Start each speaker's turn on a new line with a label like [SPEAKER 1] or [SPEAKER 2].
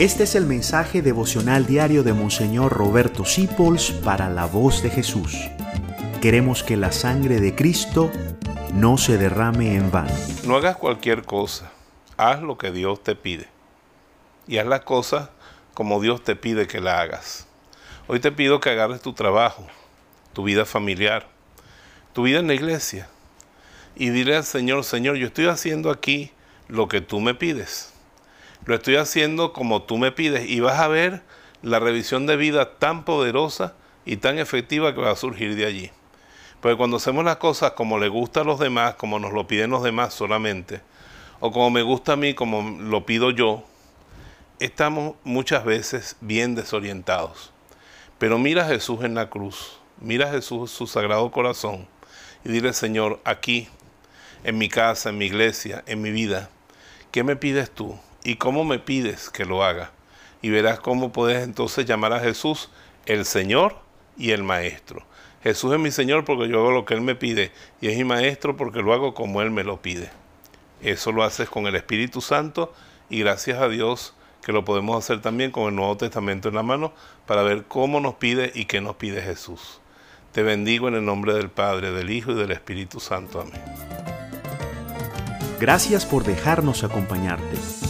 [SPEAKER 1] Este es el mensaje devocional diario de Monseñor Roberto Sipols para la voz de Jesús. Queremos que la sangre de Cristo no se derrame en vano.
[SPEAKER 2] No hagas cualquier cosa, haz lo que Dios te pide. Y haz las cosas como Dios te pide que la hagas. Hoy te pido que agarres tu trabajo, tu vida familiar, tu vida en la iglesia. Y dile al Señor, Señor, yo estoy haciendo aquí lo que tú me pides lo estoy haciendo como tú me pides y vas a ver la revisión de vida tan poderosa y tan efectiva que va a surgir de allí. Porque cuando hacemos las cosas como le gusta a los demás, como nos lo piden los demás solamente, o como me gusta a mí, como lo pido yo, estamos muchas veces bien desorientados. Pero mira a Jesús en la cruz, mira a Jesús su sagrado corazón y dile, Señor, aquí, en mi casa, en mi iglesia, en mi vida, ¿qué me pides tú? Y cómo me pides que lo haga. Y verás cómo puedes entonces llamar a Jesús el Señor y el Maestro. Jesús es mi Señor porque yo hago lo que Él me pide y es mi Maestro porque lo hago como Él me lo pide. Eso lo haces con el Espíritu Santo y gracias a Dios que lo podemos hacer también con el Nuevo Testamento en la mano para ver cómo nos pide y qué nos pide Jesús. Te bendigo en el nombre del Padre, del Hijo y del Espíritu Santo. Amén.
[SPEAKER 1] Gracias por dejarnos acompañarte.